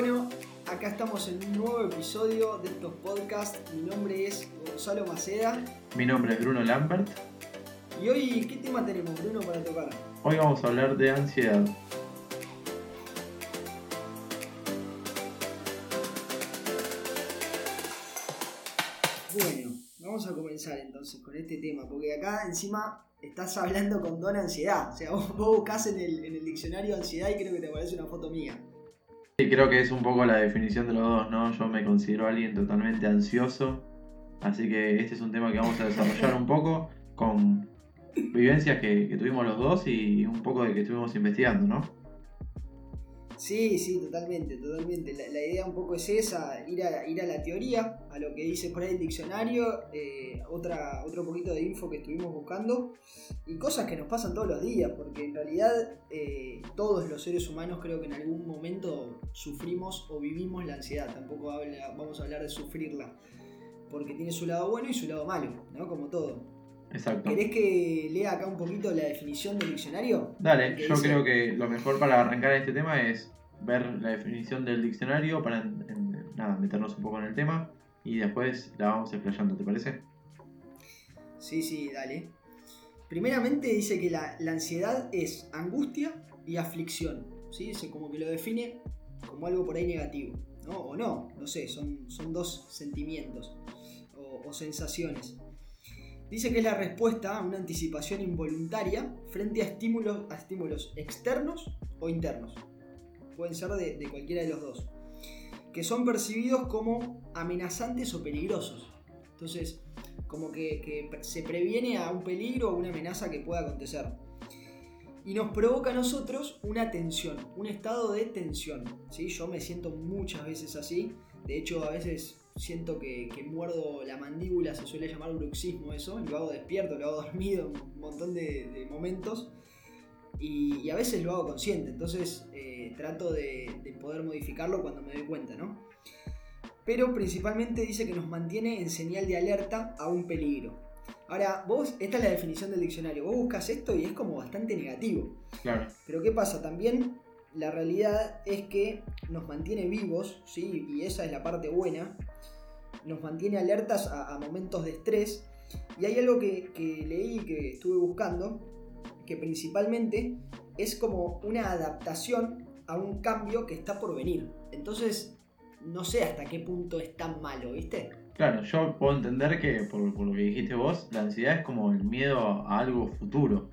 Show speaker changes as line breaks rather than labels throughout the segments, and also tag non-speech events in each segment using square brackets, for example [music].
Bueno, acá estamos en un nuevo episodio de estos podcasts. Mi nombre es Gonzalo Maceda.
Mi nombre es Bruno Lambert.
Y hoy, ¿qué tema tenemos, Bruno, para tocar?
Hoy vamos a hablar de ansiedad.
Bueno, vamos a comenzar entonces con este tema, porque acá encima estás hablando con don ansiedad. O sea, vos, buscás en el, en el diccionario ansiedad y creo que te aparece una foto mía.
Sí, creo que es un poco la definición de los dos, ¿no? Yo me considero alguien totalmente ansioso, así que este es un tema que vamos a desarrollar un poco con vivencias que, que tuvimos los dos y un poco de que estuvimos investigando, ¿no?
Sí, sí, totalmente, totalmente. La, la idea un poco es esa, ir a, ir a la teoría, a lo que dice por ahí el diccionario, eh, otra, otro poquito de info que estuvimos buscando y cosas que nos pasan todos los días, porque en realidad eh, todos los seres humanos creo que en algún momento sufrimos o vivimos la ansiedad, tampoco habla, vamos a hablar de sufrirla, porque tiene su lado bueno y su lado malo, ¿no? Como todo.
Exacto.
¿Querés que lea acá un poquito la definición del diccionario?
Dale, yo
dice-
creo que lo mejor para arrancar este tema es ver la definición del diccionario para nada, meternos un poco en el tema y después la vamos explayando, ¿te parece?
Sí, sí, dale. Primeramente dice que la, ansiedad es angustia y aflicción. ¿sí? Dice como que lo define como algo por ahí negativo. ¿no? O no, no sé, son, son dos sentimientos o, o sensaciones. Dice que es la respuesta a una anticipación involuntaria frente a estímulos, a estímulos externos o internos. Pueden ser de, cualquiera de los dos. Que son percibidos como amenazantes o peligrosos. Entonces, como que, se previene a un peligro o una amenaza que pueda acontecer. Y nos provoca a nosotros una tensión, un estado de tensión. ¿sí? Yo me siento muchas veces así. De hecho, a veces siento que, muerdo la mandíbula, se suele llamar bruxismo eso. Lo hago despierto, lo hago [laughs] dormido, un montón de momentos. Y, y a veces lo hago consciente. Entonces eh, trato de, de poder modificarlo cuando me doy cuenta, ¿no? pero principalmente dice que nos mantiene en señal de alerta a un peligro. Ahora, vos, esta es la definición del diccionario, vos buscas esto y es como bastante negativo.
Claro.
Pero ¿qué pasa? También la realidad es que nos mantiene vivos, ¿sí? Y esa es la parte buena. Nos mantiene alertas a, a momentos de estrés. Y hay algo que, que leí y que estuve buscando, que principalmente es como una adaptación a un cambio que está por venir. Entonces, no sé hasta qué punto es tan malo, ¿viste?
Claro, yo puedo entender que, por, por lo que dijiste vos, la ansiedad es como el miedo a algo futuro.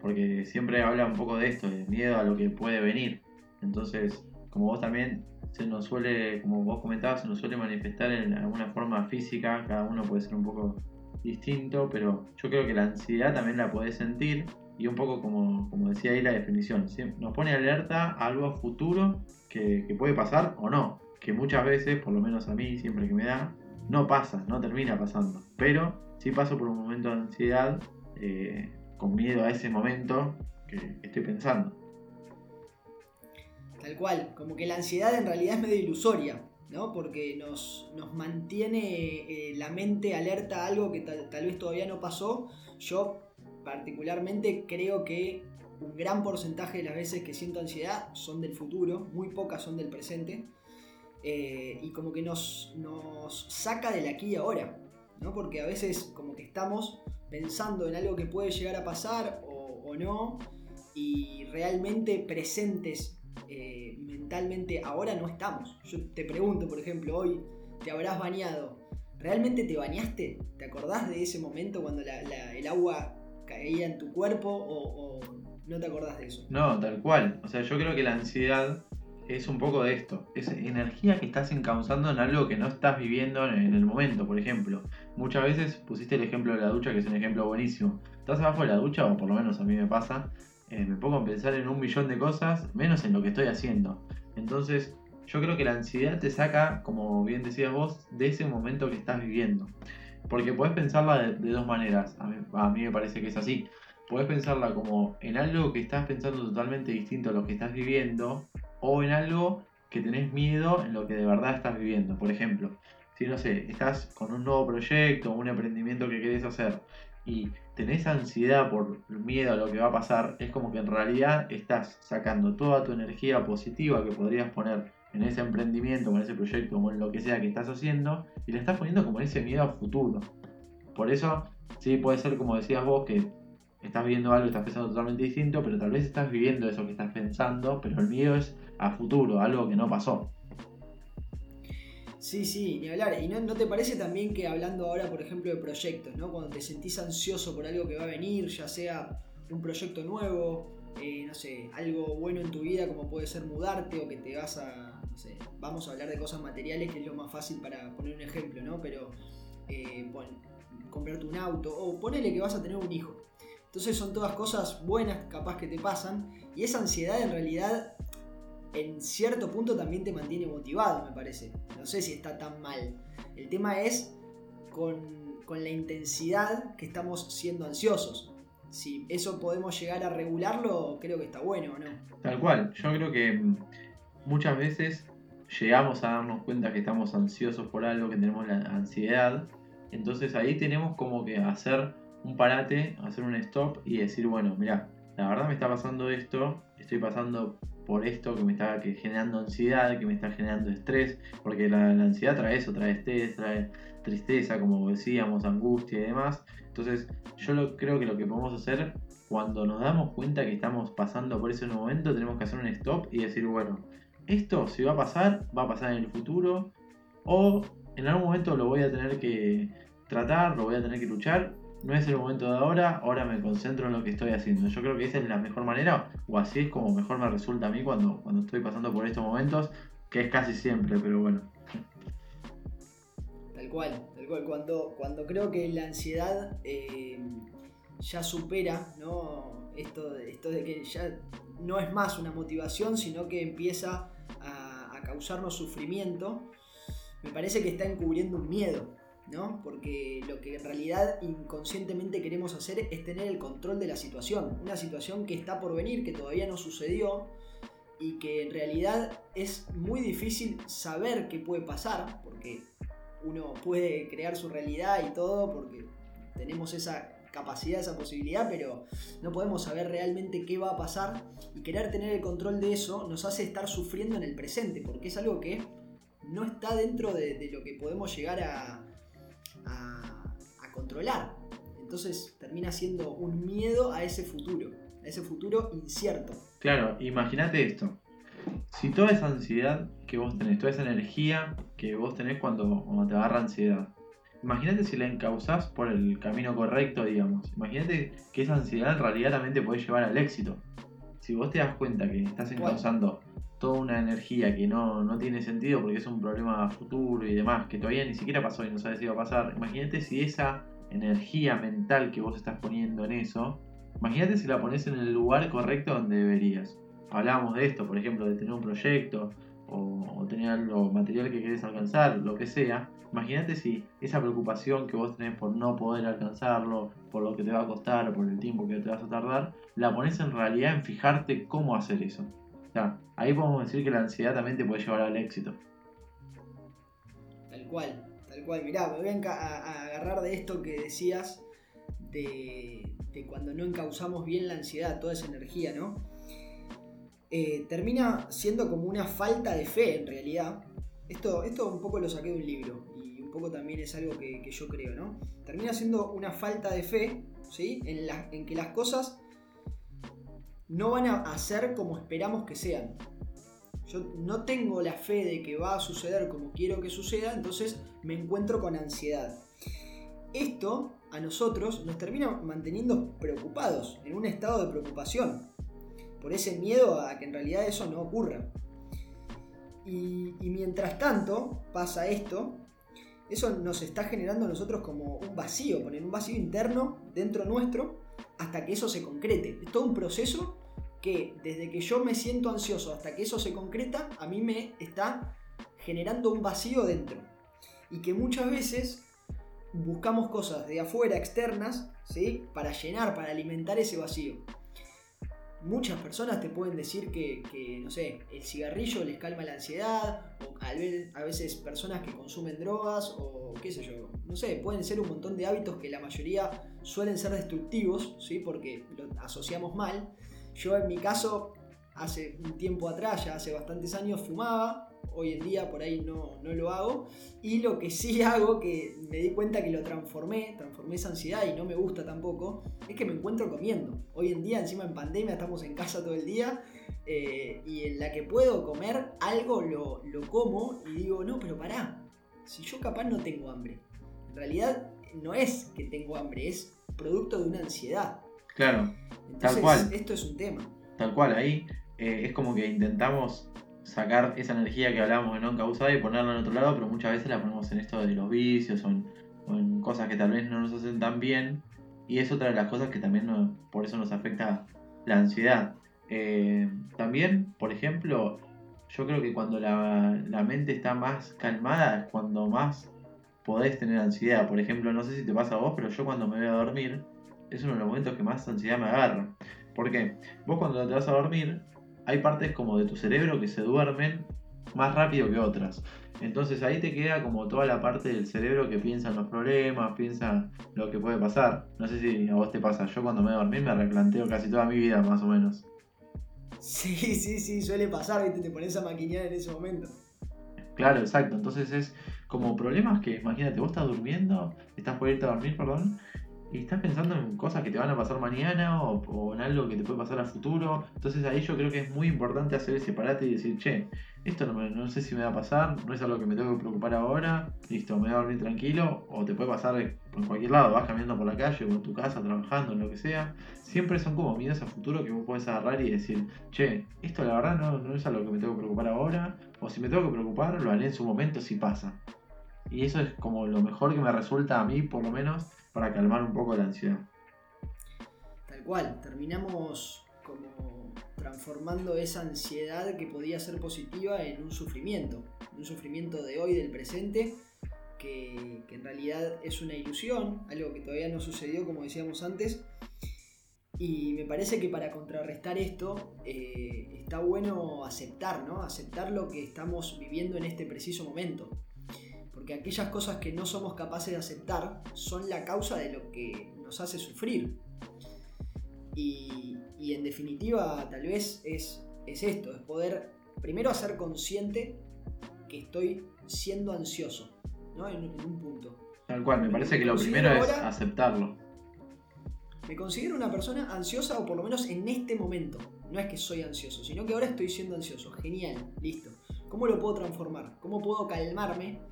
Porque siempre habla un poco de esto, de miedo a lo que puede venir. Entonces, como vos también, se nos suele, como vos comentabas, se nos suele manifestar en alguna forma física. Cada uno puede ser un poco distinto, pero yo creo que la ansiedad también la podés sentir. Y un poco como, como decía ahí la definición, nos pone alerta a algo futuro que, puede pasar o no. Que muchas veces, por lo menos a mí, siempre que me da, no pasa, no termina pasando. Pero sí paso por un momento de ansiedad, eh, con miedo a ese momento que, que estoy pensando.
Tal cual, como que la ansiedad en realidad es medio ilusoria, ¿no? Porque nos, nos mantiene eh, la mente alerta a algo que tal, tal vez todavía no pasó. Yo particularmente creo que un gran porcentaje de las veces que siento ansiedad son del futuro, muy pocas son del presente. Eh, y como que nos, nos saca del aquí y ahora, ¿no? Porque a veces como que estamos pensando en algo que puede llegar a pasar o, no, y realmente presentes eh, mentalmente ahora no estamos. Yo te pregunto, por ejemplo, hoy te habrás bañado. ¿Realmente te bañaste? ¿Te acordás de ese momento cuando el agua caía en tu cuerpo o, no te acordás de eso?
No, tal cual. O sea, yo creo que la ansiedad es un poco de esto. Es energía que estás encauzando en algo que no estás viviendo en en el momento, por ejemplo. Muchas veces pusiste el ejemplo de la ducha, que es un ejemplo buenísimo. Estás abajo de la ducha, o por lo menos a mí me pasa, eh, me pongo a pensar en un millón de cosas, menos en lo que estoy haciendo. Entonces, yo creo que la ansiedad te saca, como bien decías vos, de ese momento que estás viviendo. Porque podés pensarla de, dos maneras. A mí, a mí me parece que es así. Podés pensarla como en algo que estás pensando totalmente distinto a lo que estás viviendo, o en algo que tenés miedo en lo que de verdad estás viviendo. Por ejemplo, si no sé, estás con un nuevo proyecto, un emprendimiento que querés hacer y tenés ansiedad por miedo a lo que va a pasar, es como que en realidad estás sacando toda tu energía positiva que podrías poner en ese emprendimiento, en ese proyecto o en lo que sea que estás haciendo y le estás poniendo como ese miedo a futuro. Por eso, sí, puede ser como decías vos, que estás viendo algo estás pensando totalmente distinto, pero tal vez estás viviendo eso que estás pensando, pero el miedo es a futuro, algo que no pasó.
Sí, sí, ni hablar. ¿Y no, te parece también que hablando ahora, por ejemplo, de proyectos, ¿no? Cuando te sentís ansioso por algo que va a venir, ya sea un proyecto nuevo, eh, no sé, algo bueno en tu vida como puede ser mudarte o que te vas a, no sé, vamos a hablar de cosas materiales que es lo más fácil para poner un ejemplo, ¿no? Pero, eh, comprarte un auto o ponele que vas a tener un hijo. Entonces son todas cosas buenas capaz que te pasan y esa ansiedad en realidad en cierto punto también te mantiene motivado, me parece. No sé si está tan mal. El tema es con, la intensidad que estamos siendo ansiosos. Si eso podemos llegar a regularlo, creo que está bueno, ¿no?
Tal cual. Yo creo que muchas veces llegamos a darnos cuenta que estamos ansiosos por algo, que tenemos la ansiedad. Entonces ahí tenemos como que hacer un parate, hacer un stop y decir, bueno, mira, la verdad me está pasando esto, estoy pasando por esto que me está generando ansiedad, que me está generando estrés, porque la, ansiedad trae eso, trae estrés, trae tristeza, como decíamos, angustia y demás. Entonces yo creo que lo que podemos hacer cuando nos damos cuenta que estamos pasando por ese momento, tenemos que hacer un stop y decir, bueno, esto si va a pasar, va a pasar en el futuro, o en algún momento lo voy a tener que tratar, lo voy a tener que luchar, no es el momento de ahora, ahora me concentro en lo que estoy haciendo. Yo creo que esa es la mejor manera, o así es como mejor me resulta a mí cuando, cuando estoy pasando por estos momentos, que es casi siempre, pero bueno.
Cual, tal cual. Cuando, cuando creo que la ansiedad eh, ya supera ¿no? esto, esto de que ya no es más una motivación, sino que empieza a, a causarnos sufrimiento, me parece que está encubriendo un miedo ¿no? Porque lo que en realidad inconscientemente queremos hacer es tener el control de la situación, una situación que está por venir, que todavía no sucedió y que en realidad es muy difícil saber qué puede pasar, porque uno puede crear su realidad y todo, porque tenemos esa capacidad, esa posibilidad, pero no podemos saber realmente qué va a pasar y querer tener el control de eso nos hace estar sufriendo en el presente, porque es algo que no está dentro de lo que podemos llegar a, a, controlar. Entonces termina siendo un miedo a ese futuro, a ese futuro incierto.
Claro, imagínate esto. Si toda esa ansiedad que vos tenés, toda esa energía que vos tenés cuando, cuando te agarra ansiedad, imagínate si la encauzás por el camino correcto, digamos. Imagínate que esa ansiedad en realidad también te puede llevar al éxito. Si vos te das cuenta que estás encauzando toda una energía que no, no, tiene sentido porque es un problema futuro y demás, que todavía ni siquiera pasó y no sabes si va a pasar. Imagínate si esa energía mental que vos estás poniendo en eso, imagínate si la pones en el lugar correcto donde deberías. Hablábamos de esto, por ejemplo, de tener un proyecto o, tener algo material que querés alcanzar, lo que sea. Imagínate si esa preocupación que vos tenés por no poder alcanzarlo, por lo que te va a costar, por el tiempo que te vas a tardar, la pones en realidad en fijarte cómo hacer eso ahí podemos decir que la ansiedad también te puede llevar al éxito.
Tal cual, tal cual. Mirá, me voy a, agarrar de esto que decías de, cuando no encauzamos bien la ansiedad, toda esa energía, ¿no? Eh, termina siendo como una falta de fe en realidad. Esto, esto un poco lo saqué de un libro y un poco también es algo que, yo creo, ¿no? Termina siendo una falta de fe, ¿sí? En, en que las cosas no van a ser como esperamos que sean. Yo no tengo la fe de que va a suceder como quiero que suceda, entonces me encuentro con ansiedad. Esto a nosotros nos termina manteniendo preocupados, en un estado de preocupación, por ese miedo a que en realidad eso no ocurra. Y, mientras tanto pasa esto, eso nos está generando a nosotros como un vacío, poner un vacío interno dentro nuestro hasta que eso se concrete. Es todo un proceso que desde que yo me siento ansioso hasta que eso se concreta, a mí me está generando un vacío dentro. Y que muchas veces buscamos cosas de afuera, externas, ¿sí? para llenar, para alimentar ese vacío. Muchas personas te pueden decir que, no sé, el cigarrillo les calma la ansiedad, o a veces personas que consumen drogas, o qué sé yo, no sé, pueden ser un montón de hábitos que la mayoría suelen ser destructivos, ¿sí? Porque lo asociamos mal. Yo en mi caso, hace un tiempo atrás, ya hace bastantes años, fumaba, hoy en día por ahí no, no, lo hago. Y lo que sí [laughs] hago, que me di cuenta que lo transformé, transformé esa ansiedad y no me gusta tampoco, es que me encuentro comiendo. Hoy en día, encima en pandemia, estamos en casa todo el día eh, y en la que puedo comer algo lo, lo como y digo, no, pero pará, si yo capaz no tengo hambre. En realidad no es que tengo hambre, es producto de una ansiedad.
Claro, tal cual.
Esto es un tema.
Tal cual, ahí eh, es como que intentamos sacar esa energía que hablábamos de no causada y ponerla en otro lado, pero muchas veces la ponemos en esto de los vicios o en, cosas que tal vez no nos hacen tan bien. Y es otra de las cosas que también por eso nos afecta la ansiedad. Eh, también, por ejemplo, yo creo que cuando la, la, mente está más calmada es cuando más podés tener ansiedad. Por ejemplo, no sé si te pasa a vos, pero yo cuando me voy a dormir es uno de los momentos que más ansiedad me agarra. ¿Por qué? Vos cuando te vas a dormir hay partes como de tu cerebro que se duermen más rápido que otras. Entonces ahí te queda como toda la parte del cerebro que piensa en los problemas, piensa lo que puede pasar. No sé si a vos te pasa, yo cuando me voy a dormir me replanteo casi toda mi vida más o menos.
Sí, sí, sí, suele pasar, ¿viste? te pones a maquinear en ese momento.
Claro, exacto. Entonces es como problemas que, imagínate, vos estás durmiendo, estás por irte a dormir, perdón, y estás pensando en cosas que te van a pasar mañana o, en algo que te puede pasar a futuro. Entonces ahí yo creo que es muy importante hacer ese parate y decir, che, esto no, no, sé si me va a pasar, no es algo que me tengo que preocupar ahora, listo, me voy a dormir tranquilo, o te puede pasar en cualquier lado, vas caminando por la calle o en tu casa, trabajando, en lo que sea. Siempre son como miedos a futuro que vos podés agarrar y decir, che, esto la verdad no, no es algo que me tengo que preocupar ahora, o si me tengo que preocupar, lo haré en su momento si pasa. Y eso es como lo mejor que me resulta a mí, por lo menos, para calmar un poco la ansiedad.
Tal cual, terminamos como transformando esa ansiedad que podía ser positiva en un sufrimiento, un sufrimiento de hoy, del presente, que, en realidad es una ilusión, algo que todavía no sucedió como decíamos antes. Y me parece que para contrarrestar esto eh, está bueno aceptar, ¿no? Aceptar lo que estamos viviendo en este preciso momento porque aquellas cosas que no somos capaces de aceptar son la causa de lo que nos hace sufrir. Y, en definitiva, tal vez es, es esto, es poder primero hacer consciente que estoy siendo ansioso, ¿no? En, un punto.
Tal cual, me parece que lo primero es aceptarlo.
Me considero una persona ansiosa o por lo menos en este momento. No es que soy ansioso, sino que ahora estoy siendo ansioso. Genial, listo. ¿Cómo lo puedo transformar? ¿Cómo puedo calmarme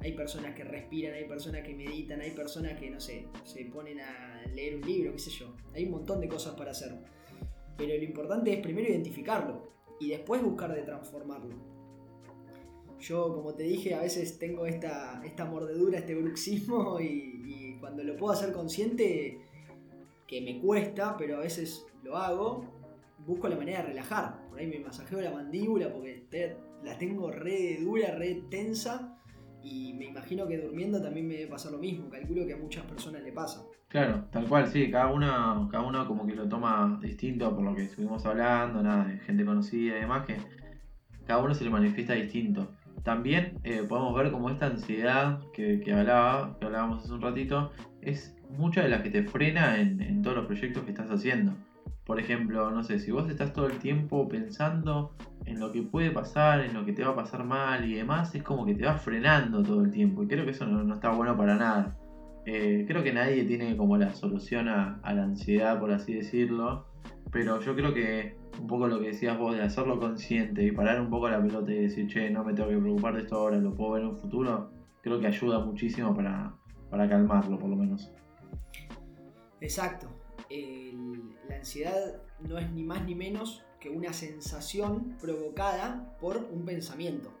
hay personas que respiran, hay personas que meditan, hay personas que, no sé, se ponen a leer un libro, qué sé yo. Hay un montón de cosas para hacer. Pero lo importante es primero identificarlo y después buscar de transformarlo. Yo, como te dije, a veces tengo esta, esta mordedura, este bruxismo [laughs] y, cuando lo puedo hacer consciente, que me cuesta, pero a veces lo hago, busco la manera de relajar. Por ahí me masajeo la mandíbula porque la tengo re dura, re tensa y me imagino que durmiendo también me debe lo mismo. Calculo que a muchas personas le pasa.
Claro, tal cual, sí. Cada uno, cada uno como que lo toma distinto por lo que estuvimos hablando, nada, de gente conocida y demás, que cada uno se le manifiesta distinto. También eh, podemos ver como esta ansiedad que, hablaba, que hablábamos hace un ratito, es mucha de la que te frena en, en todos los proyectos que estás haciendo. Por ejemplo, no sé, si vos estás todo el tiempo pensando en lo que puede pasar, en lo que te va a pasar mal y demás, es como que te va frenando todo el tiempo. Y creo que eso no, está bueno para nada. Eh, creo que nadie tiene como la solución a, la ansiedad, por así decirlo. Pero yo creo que un poco lo que decías vos de hacerlo consciente y parar un poco la pelota y decir, che, no me tengo que preocupar de esto ahora, lo puedo ver en un futuro, creo que ayuda muchísimo para, calmarlo, por lo menos.
Exacto. La ansiedad no es ni más ni menos que una sensación provocada por un pensamiento,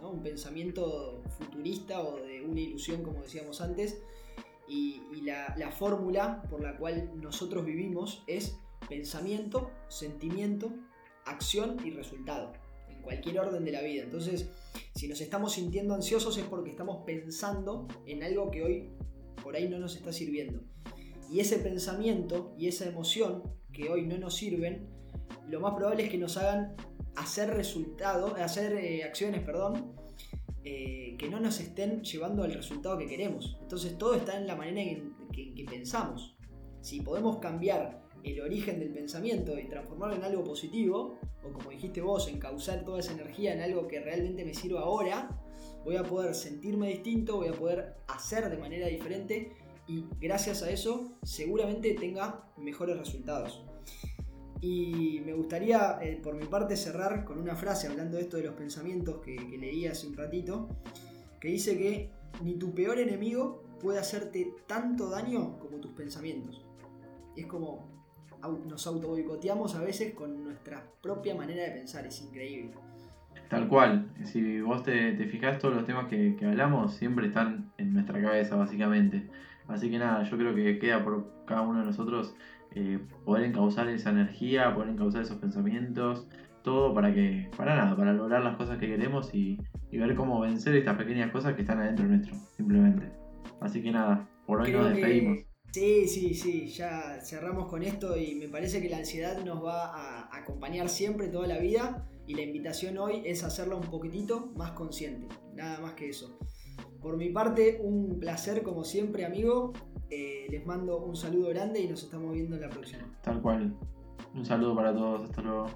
un pensamiento futurista o de una ilusión, como decíamos antes. Y, la, fórmula por la cual nosotros vivimos es pensamiento, sentimiento, acción y resultado, en cualquier orden de la vida. Entonces, si nos estamos sintiendo ansiosos es porque estamos pensando en algo que hoy por ahí no nos está sirviendo. Y ese pensamiento y esa emoción que hoy no nos sirven, lo más probable es que nos hagan hacer resultados, hacer eh, acciones, perdón, eh, que no nos estén llevando al resultado que queremos. Entonces todo está en la manera en que, pensamos. Si podemos cambiar el origen del pensamiento y transformarlo en algo positivo, o como dijiste vos, encauzar toda esa energía en algo que realmente me sirva ahora, voy a poder sentirme distinto, voy a poder hacer de manera diferente y gracias a eso seguramente tenga mejores resultados. Y me gustaría, eh, por mi parte, cerrar con una frase hablando de esto de los pensamientos que, leí hace un ratito, que dice que ni tu peor enemigo puede hacerte tanto daño como tus pensamientos. Y es como nos auto boicoteamos a veces con nuestra propia manera de pensar, es increíble.
Tal cual, si vos te, te fijás, todos los temas que, que, hablamos siempre están en nuestra cabeza, básicamente. Así que nada, yo creo que queda por cada uno de nosotros eh, poder encauzar esa energía, poder encauzar esos pensamientos, todo para que, para nada, para lograr las cosas que queremos y, ver cómo vencer estas pequeñas cosas que están adentro nuestro, simplemente. Así que nada, por hoy nos despedimos.
Sí, sí, sí, ya cerramos con esto y me parece que la ansiedad nos va a acompañar siempre toda la vida y la invitación hoy es hacerla un poquitito más consciente, nada más que eso. Por mi parte, un placer como siempre, amigo. Eh, les mando un saludo grande y nos estamos viendo en la próxima.
Tal cual. Un saludo para todos. Hasta luego.